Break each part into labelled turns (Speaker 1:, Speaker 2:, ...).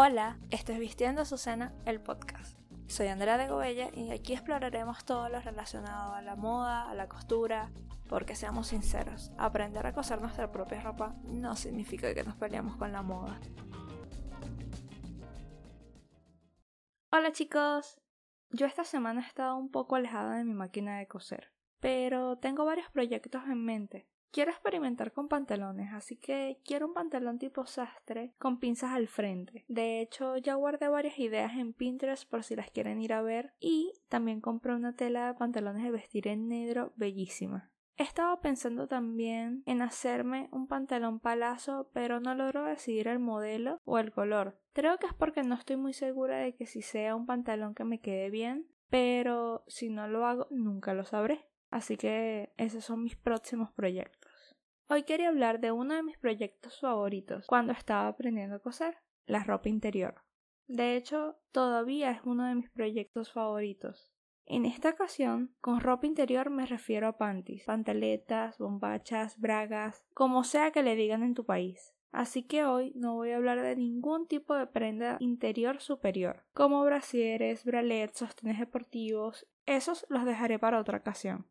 Speaker 1: Hola, esto es Vistiendo Azucena, el podcast. Soy Andrea de Gobella y aquí exploraremos todo lo relacionado a la moda, a la costura, porque seamos sinceros, aprender a coser nuestra propia ropa no significa que nos peleamos con la moda. Hola chicos, yo esta semana he estado un poco alejada de mi máquina de coser, pero tengo varios proyectos en mente. Quiero experimentar con pantalones, así que quiero un pantalón tipo sastre con pinzas al frente. De hecho, ya guardé varias ideas en Pinterest por si las quieren ir a ver y también compré una tela de pantalones de vestir en negro bellísima. He estado pensando también en hacerme un pantalón palazo, pero no logro decidir el modelo o el color. Creo que es porque no estoy muy segura de que si sea un pantalón que me quede bien, pero si no lo hago nunca lo sabré. Así que esos son mis próximos proyectos. Hoy quería hablar de uno de mis proyectos favoritos cuando estaba aprendiendo a coser, la ropa interior. De hecho, todavía es uno de mis proyectos favoritos. En esta ocasión, con ropa interior me refiero a panties, pantaletas, bombachas, bragas, como sea que le digan en tu país. Así que hoy no voy a hablar de ningún tipo de prenda interior superior, como brasieres, bralets, sostenes deportivos, esos los dejaré para otra ocasión.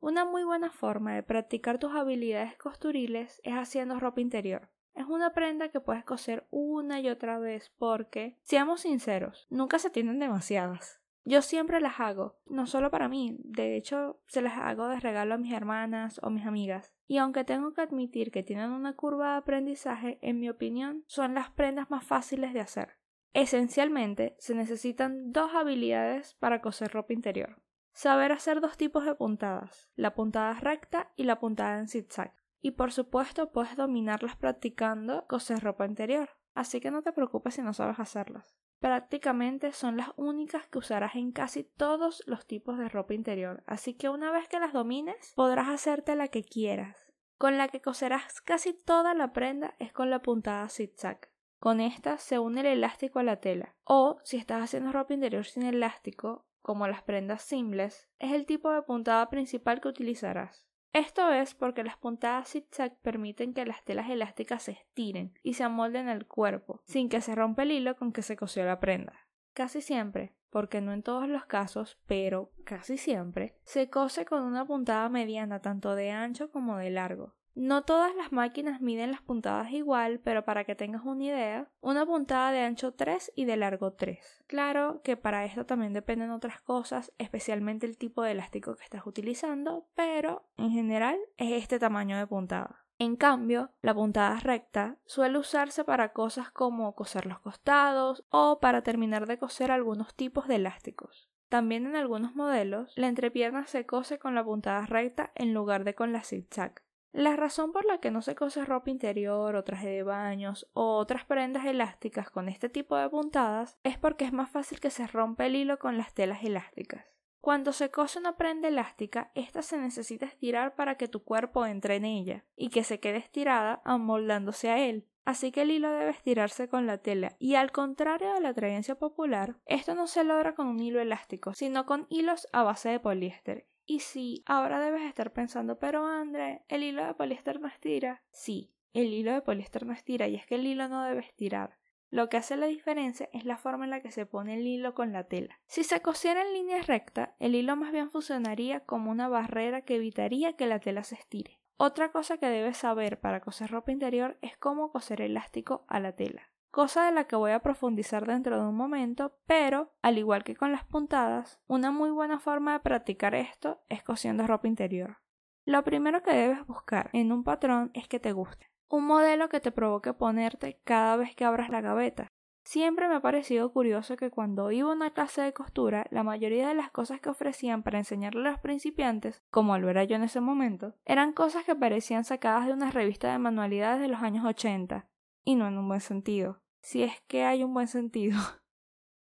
Speaker 1: Una muy buena forma de practicar tus habilidades costuriles es haciendo ropa interior. Es una prenda que puedes coser una y otra vez porque, seamos sinceros, nunca se tienen demasiadas. Yo siempre las hago, no solo para mí, de hecho se las hago de regalo a mis hermanas o mis amigas. Y aunque tengo que admitir que tienen una curva de aprendizaje, en mi opinión son las prendas más fáciles de hacer. Esencialmente se necesitan dos habilidades para coser ropa interior. Saber hacer dos tipos de puntadas, la puntada recta y la puntada en zigzag. Y por supuesto puedes dominarlas practicando coser ropa interior, así que no te preocupes si no sabes hacerlas. Prácticamente son las únicas que usarás en casi todos los tipos de ropa interior, así que una vez que las domines podrás hacerte la que quieras. Con la que coserás casi toda la prenda es con la puntada zigzag. Con esta se une el elástico a la tela. O si estás haciendo ropa interior sin elástico, como las prendas simples, es el tipo de puntada principal que utilizarás. Esto es porque las puntadas zigzag permiten que las telas elásticas se estiren y se amolden al cuerpo, sin que se rompa el hilo con que se cosió la prenda. Casi siempre, porque no en todos los casos, pero casi siempre, se cose con una puntada mediana tanto de ancho como de largo. No todas las máquinas miden las puntadas igual, pero para que tengas una idea, una puntada de ancho 3 y de largo 3. Claro que para esto también dependen otras cosas, especialmente el tipo de elástico que estás utilizando, pero en general es este tamaño de puntada. En cambio, la puntada recta suele usarse para cosas como coser los costados o para terminar de coser algunos tipos de elásticos. También en algunos modelos, la entrepierna se cose con la puntada recta en lugar de con la zigzag. La razón por la que no se cose ropa interior o traje de baños o otras prendas elásticas con este tipo de puntadas es porque es más fácil que se rompa el hilo con las telas elásticas. Cuando se cose una prenda elástica, esta se necesita estirar para que tu cuerpo entre en ella y que se quede estirada amoldándose a él. Así que el hilo debe estirarse con la tela y al contrario de la creencia popular, esto no se logra con un hilo elástico, sino con hilos a base de poliéster y sí, ahora debes estar pensando, pero André, ¿el hilo de poliéster no estira? Sí, el hilo de poliéster no estira y es que el hilo no debe estirar. Lo que hace la diferencia es la forma en la que se pone el hilo con la tela. Si se cosiera en línea recta, el hilo más bien funcionaría como una barrera que evitaría que la tela se estire. Otra cosa que debes saber para coser ropa interior es cómo coser elástico a la tela cosa de la que voy a profundizar dentro de un momento, pero, al igual que con las puntadas, una muy buena forma de practicar esto es cosiendo ropa interior. Lo primero que debes buscar en un patrón es que te guste, un modelo que te provoque ponerte cada vez que abras la gaveta. Siempre me ha parecido curioso que cuando iba a una clase de costura, la mayoría de las cosas que ofrecían para enseñarle a los principiantes, como lo era yo en ese momento, eran cosas que parecían sacadas de una revista de manualidades de los años 80, y no en un buen sentido, si es que hay un buen sentido.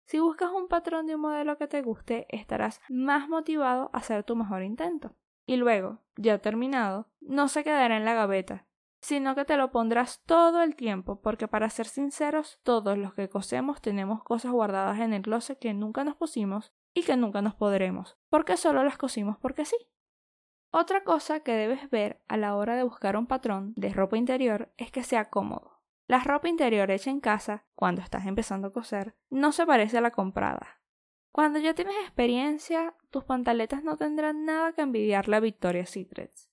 Speaker 1: Si buscas un patrón de un modelo que te guste, estarás más motivado a hacer tu mejor intento. Y luego, ya terminado, no se quedará en la gaveta, sino que te lo pondrás todo el tiempo, porque para ser sinceros, todos los que cosemos tenemos cosas guardadas en el closet que nunca nos pusimos y que nunca nos podremos, porque solo las cosimos porque sí. Otra cosa que debes ver a la hora de buscar un patrón de ropa interior es que sea cómodo. La ropa interior hecha en casa, cuando estás empezando a coser, no se parece a la comprada. Cuando ya tienes experiencia, tus pantaletas no tendrán nada que envidiarle a Victoria's Secrets.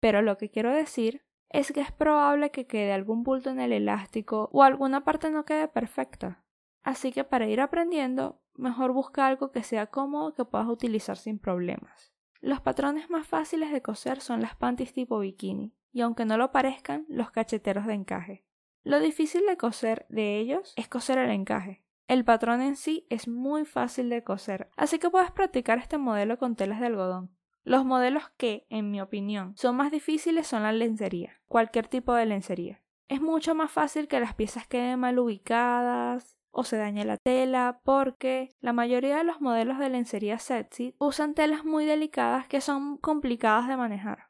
Speaker 1: Pero lo que quiero decir es que es probable que quede algún bulto en el elástico o alguna parte no quede perfecta. Así que para ir aprendiendo, mejor busca algo que sea cómodo que puedas utilizar sin problemas. Los patrones más fáciles de coser son las panties tipo bikini, y aunque no lo parezcan, los cacheteros de encaje. Lo difícil de coser de ellos es coser el encaje. El patrón en sí es muy fácil de coser, así que puedes practicar este modelo con telas de algodón. Los modelos que, en mi opinión, son más difíciles son la lencería, cualquier tipo de lencería. Es mucho más fácil que las piezas queden mal ubicadas o se dañe la tela porque la mayoría de los modelos de lencería sexy usan telas muy delicadas que son complicadas de manejar.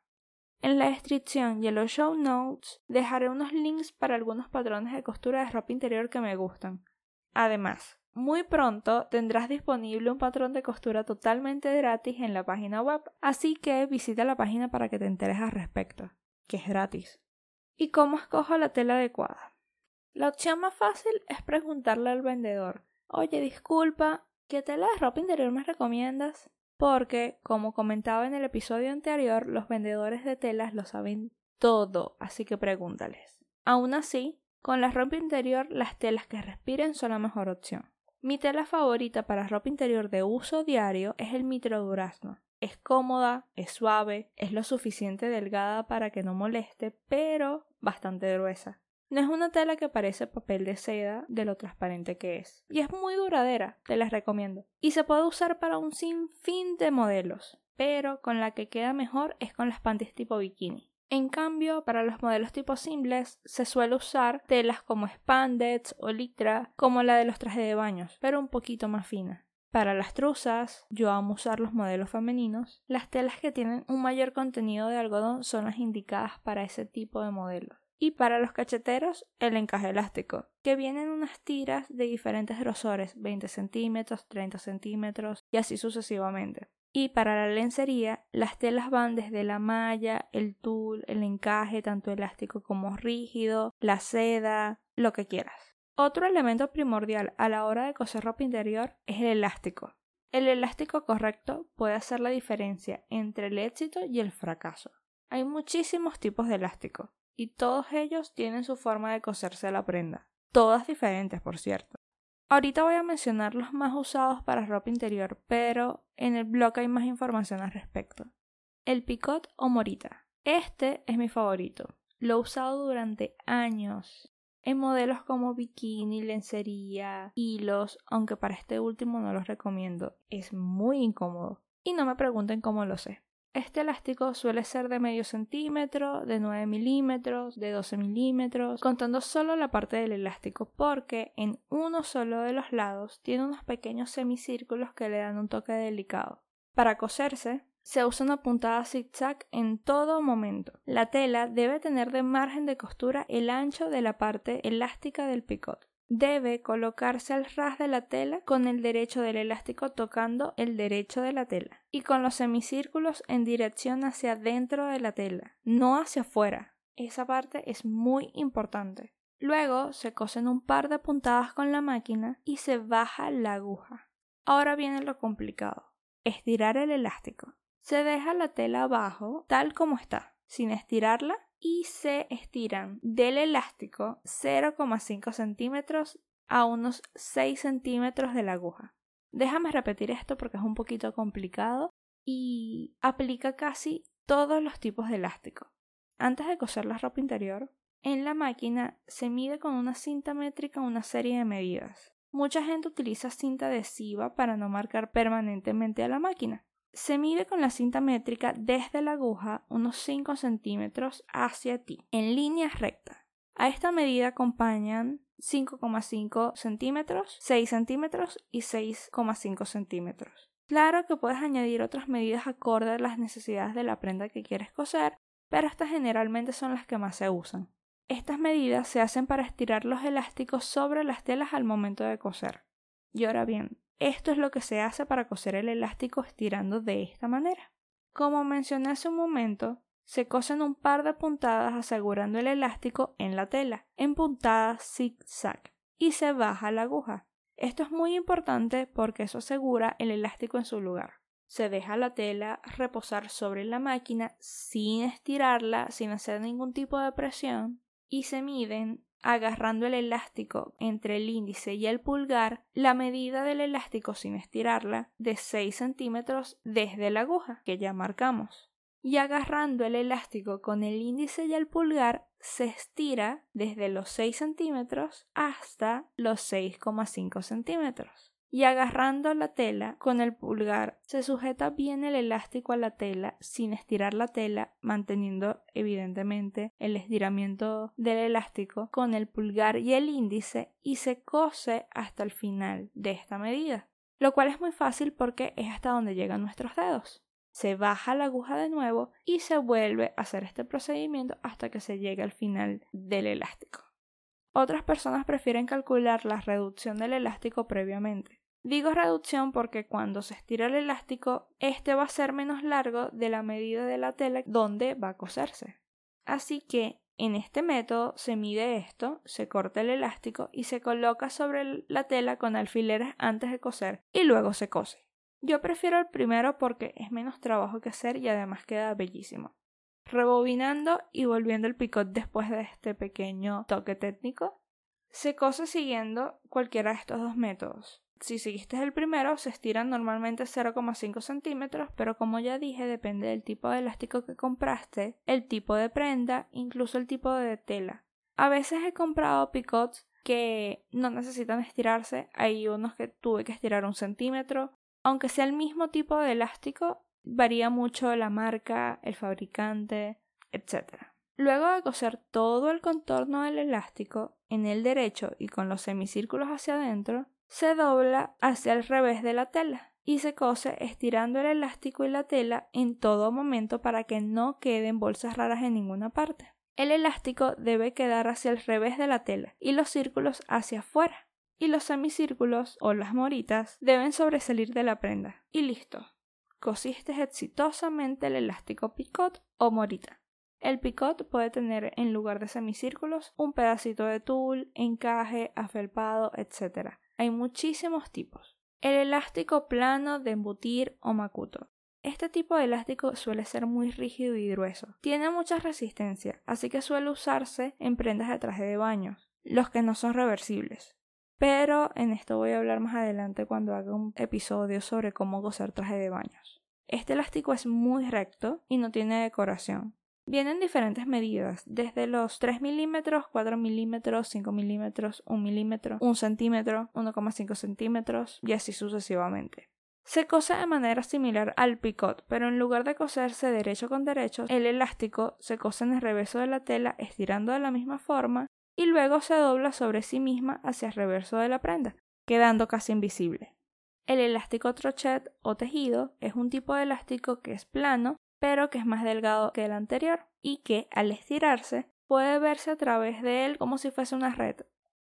Speaker 1: En la descripción y en los show notes dejaré unos links para algunos patrones de costura de ropa interior que me gustan. Además, muy pronto tendrás disponible un patrón de costura totalmente gratis en la página web, así que visita la página para que te enteres al respecto, que es gratis. ¿Y cómo escojo la tela adecuada? La opción más fácil es preguntarle al vendedor, oye, disculpa, ¿qué tela de ropa interior me recomiendas? Porque, como comentaba en el episodio anterior, los vendedores de telas lo saben todo, así que pregúntales. Aún así, con la ropa interior, las telas que respiren son la mejor opción. Mi tela favorita para ropa interior de uso diario es el mitro durazno. Es cómoda, es suave, es lo suficiente delgada para que no moleste, pero bastante gruesa. No es una tela que parece papel de seda de lo transparente que es. Y es muy duradera, te la recomiendo. Y se puede usar para un sinfín de modelos, pero con la que queda mejor es con las panties tipo bikini. En cambio, para los modelos tipo simples se suele usar telas como spandex o litra, como la de los trajes de baños, pero un poquito más fina. Para las truzas, yo amo usar los modelos femeninos. Las telas que tienen un mayor contenido de algodón son las indicadas para ese tipo de modelos. Y para los cacheteros, el encaje elástico, que vienen unas tiras de diferentes grosores, 20 centímetros, 30 centímetros y así sucesivamente. Y para la lencería, las telas van desde la malla, el tul, el encaje, tanto elástico como rígido, la seda, lo que quieras. Otro elemento primordial a la hora de coser ropa interior es el elástico. El elástico correcto puede hacer la diferencia entre el éxito y el fracaso. Hay muchísimos tipos de elástico y todos ellos tienen su forma de coserse la prenda. Todas diferentes, por cierto. Ahorita voy a mencionar los más usados para ropa interior, pero en el blog hay más información al respecto. El picot o morita. Este es mi favorito. Lo he usado durante años en modelos como bikini, lencería, hilos, aunque para este último no los recomiendo. Es muy incómodo. Y no me pregunten cómo lo sé. Este elástico suele ser de medio centímetro, de 9 milímetros, de 12 milímetros, contando solo la parte del elástico, porque en uno solo de los lados tiene unos pequeños semicírculos que le dan un toque delicado. Para coserse, se usa una puntada zigzag en todo momento. La tela debe tener de margen de costura el ancho de la parte elástica del picot debe colocarse al ras de la tela con el derecho del elástico tocando el derecho de la tela y con los semicírculos en dirección hacia dentro de la tela, no hacia afuera. Esa parte es muy importante. Luego se cosen un par de puntadas con la máquina y se baja la aguja. Ahora viene lo complicado. Estirar el elástico. Se deja la tela abajo tal como está, sin estirarla y se estiran del elástico 0,5 centímetros a unos 6 centímetros de la aguja. Déjame repetir esto porque es un poquito complicado y aplica casi todos los tipos de elástico. Antes de coser la ropa interior, en la máquina se mide con una cinta métrica una serie de medidas. Mucha gente utiliza cinta adhesiva para no marcar permanentemente a la máquina. Se mide con la cinta métrica desde la aguja unos 5 centímetros hacia ti, en línea recta. A esta medida acompañan 5,5 centímetros, 6 centímetros y 6,5 centímetros. Claro que puedes añadir otras medidas acorde a las necesidades de la prenda que quieres coser, pero estas generalmente son las que más se usan. Estas medidas se hacen para estirar los elásticos sobre las telas al momento de coser. Y ahora bien, esto es lo que se hace para coser el elástico estirando de esta manera. Como mencioné hace un momento, Se cosen un par de puntadas asegurando el elástico en la tela, en puntadas zig-zag, y se baja la aguja. Esto es muy importante porque eso asegura el elástico en su lugar. Se deja la tela reposar sobre la máquina sin estirarla, sin hacer ningún tipo de presión, y se miden agarrando el elástico entre el índice y el pulgar la medida del elástico sin estirarla de 6 centímetros desde la aguja que ya marcamos y agarrando el elástico con el índice y el pulgar se estira desde los 6 centímetros hasta los 6,5 centímetros. Y agarrando la tela con el pulgar se sujeta bien el elástico a la tela sin estirar la tela, manteniendo evidentemente el estiramiento del elástico con el pulgar y el índice y se cose hasta el final de esta medida. Lo cual es muy fácil porque es hasta donde llegan nuestros dedos se baja la aguja de nuevo y se vuelve a hacer este procedimiento hasta que se llegue al final del elástico. Otras personas prefieren calcular la reducción del elástico previamente. Digo reducción porque cuando se estira el elástico, este va a ser menos largo de la medida de la tela donde va a coserse. Así que en este método se mide esto, se corta el elástico y se coloca sobre la tela con alfileres antes de coser y luego se cose. Yo prefiero el primero porque es menos trabajo que hacer y además queda bellísimo. Rebobinando y volviendo el picot después de este pequeño toque técnico, se cose siguiendo cualquiera de estos dos métodos. Si seguiste el primero, se estiran normalmente 0,5 centímetros, pero como ya dije, depende del tipo de elástico que compraste, el tipo de prenda, incluso el tipo de tela. A veces he comprado picots que no necesitan estirarse, hay unos que tuve que estirar un centímetro, aunque sea el mismo tipo de elástico, varía mucho la marca, el fabricante, etc. Luego de coser todo el contorno del elástico en el derecho y con los semicírculos hacia adentro, se dobla hacia el revés de la tela y se cose estirando el elástico y la tela en todo momento para que no queden bolsas raras en ninguna parte. El elástico debe quedar hacia el revés de la tela y los círculos hacia afuera y los semicírculos o las moritas deben sobresalir de la prenda. Y listo. Cosiste exitosamente el elástico picot o morita. El picot puede tener en lugar de semicírculos un pedacito de tul, encaje, afelpado, etc. Hay muchísimos tipos. El elástico plano de embutir o macuto. Este tipo de elástico suele ser muy rígido y grueso. Tiene mucha resistencia, así que suele usarse en prendas de traje de baño, los que no son reversibles. Pero en esto voy a hablar más adelante cuando haga un episodio sobre cómo gozar traje de baños. Este elástico es muy recto y no tiene decoración. Vienen diferentes medidas, desde los 3 milímetros, 4 milímetros, 5 milímetros, 1 milímetro, 1 centímetro, 1,5 centímetros y así sucesivamente. Se cose de manera similar al picot, pero en lugar de coserse derecho con derecho, el elástico se cose en el reverso de la tela estirando de la misma forma y luego se dobla sobre sí misma hacia el reverso de la prenda, quedando casi invisible. El elástico trochet o tejido es un tipo de elástico que es plano, pero que es más delgado que el anterior y que, al estirarse, puede verse a través de él como si fuese una red.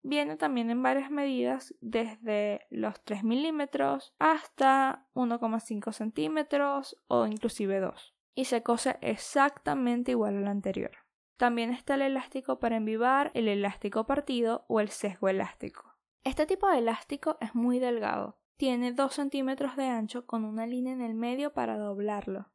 Speaker 1: Viene también en varias medidas, desde los 3 milímetros hasta 1,5 centímetros o inclusive 2, y se cose exactamente igual al anterior. También está el elástico para envivar, el elástico partido o el sesgo elástico. Este tipo de elástico es muy delgado, tiene 2 centímetros de ancho con una línea en el medio para doblarlo.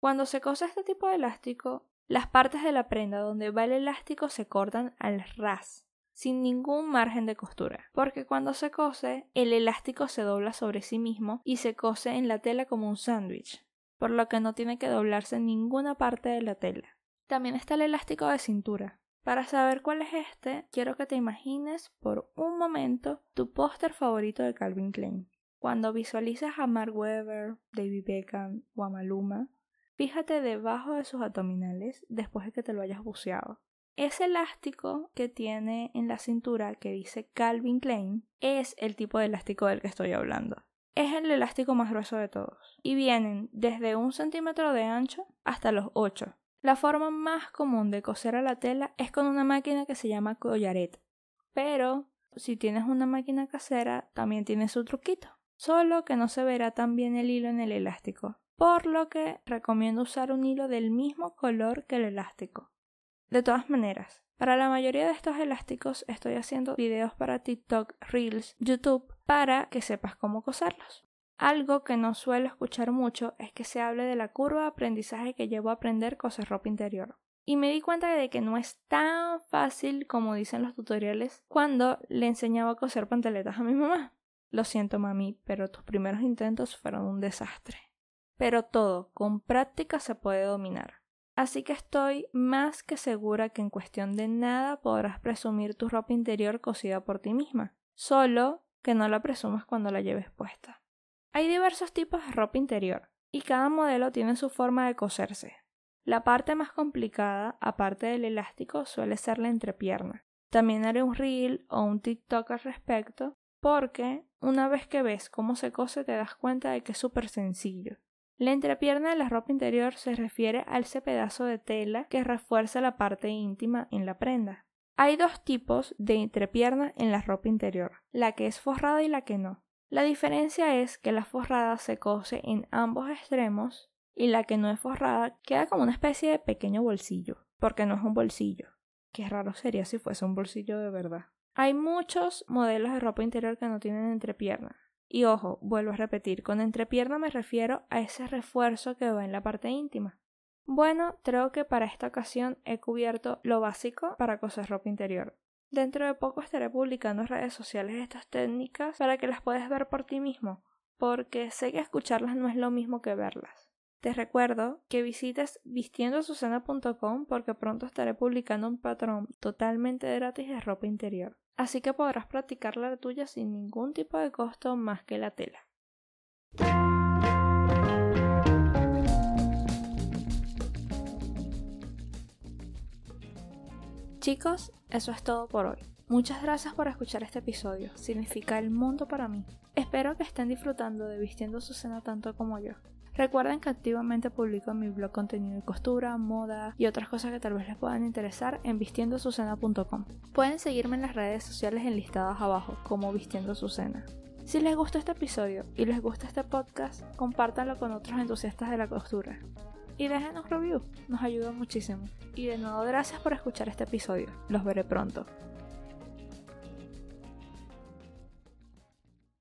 Speaker 1: Cuando se cose este tipo de elástico, las partes de la prenda donde va el elástico se cortan al ras, sin ningún margen de costura, porque cuando se cose, el elástico se dobla sobre sí mismo y se cose en la tela como un sándwich, por lo que no tiene que doblarse ninguna parte de la tela. También está el elástico de cintura. Para saber cuál es este, quiero que te imagines por un momento tu póster favorito de Calvin Klein. Cuando visualizas a Mark Webber, David Beckham o a Maluma, fíjate debajo de sus abdominales después de que te lo hayas buceado. Ese elástico que tiene en la cintura que dice Calvin Klein es el tipo de elástico del que estoy hablando. Es el elástico más grueso de todos y vienen desde un centímetro de ancho hasta los 8 la forma más común de coser a la tela es con una máquina que se llama collaret. Pero si tienes una máquina casera, también tiene su truquito. Solo que no se verá tan bien el hilo en el elástico. por lo que recomiendo usar un hilo del mismo color que el elástico. De todas maneras, para la mayoría de estos elásticos estoy haciendo videos para TikTok, Reels, YouTube para que sepas cómo coserlos. Algo que no suelo escuchar mucho es que se hable de la curva de aprendizaje que llevo a aprender coser ropa interior. Y me di cuenta de que no es tan fácil como dicen los tutoriales cuando le enseñaba a coser pantaletas a mi mamá. Lo siento, mami, pero tus primeros intentos fueron un desastre. Pero todo, con práctica se puede dominar. Así que estoy más que segura que en cuestión de nada podrás presumir tu ropa interior cosida por ti misma, solo que no la presumas cuando la lleves puesta. Hay diversos tipos de ropa interior, y cada modelo tiene su forma de coserse. La parte más complicada, aparte del elástico, suele ser la entrepierna. También haré un reel o un TikTok al respecto, porque una vez que ves cómo se cose te das cuenta de que es súper sencillo. La entrepierna de la ropa interior se refiere a ese pedazo de tela que refuerza la parte íntima en la prenda. Hay dos tipos de entrepierna en la ropa interior, la que es forrada y la que no. La diferencia es que la forrada se cose en ambos extremos y la que no es forrada queda como una especie de pequeño bolsillo, porque no es un bolsillo. Qué raro sería si fuese un bolsillo de verdad. Hay muchos modelos de ropa interior que no tienen entrepierna. Y ojo, vuelvo a repetir, con entrepierna me refiero a ese refuerzo que va en la parte íntima. Bueno, creo que para esta ocasión he cubierto lo básico para coser ropa interior. Dentro de poco estaré publicando en redes sociales estas técnicas para que las puedas ver por ti mismo, porque sé que escucharlas no es lo mismo que verlas. Te recuerdo que visites vistiendosusana.com porque pronto estaré publicando un patrón totalmente gratis de ropa interior. Así que podrás practicar la tuya sin ningún tipo de costo más que la tela. Chicos, eso es todo por hoy. Muchas gracias por escuchar este episodio, significa el mundo para mí. Espero que estén disfrutando de Vistiendo su cena tanto como yo. Recuerden que activamente publico en mi blog contenido de costura, moda y otras cosas que tal vez les puedan interesar en vistiendosucena.com. Pueden seguirme en las redes sociales enlistadas abajo como Vistiendo su cena. Si les gustó este episodio y les gusta este podcast, compártanlo con otros entusiastas de la costura y déjenos review, nos ayuda muchísimo. Y de nuevo gracias por escuchar este episodio, los veré pronto.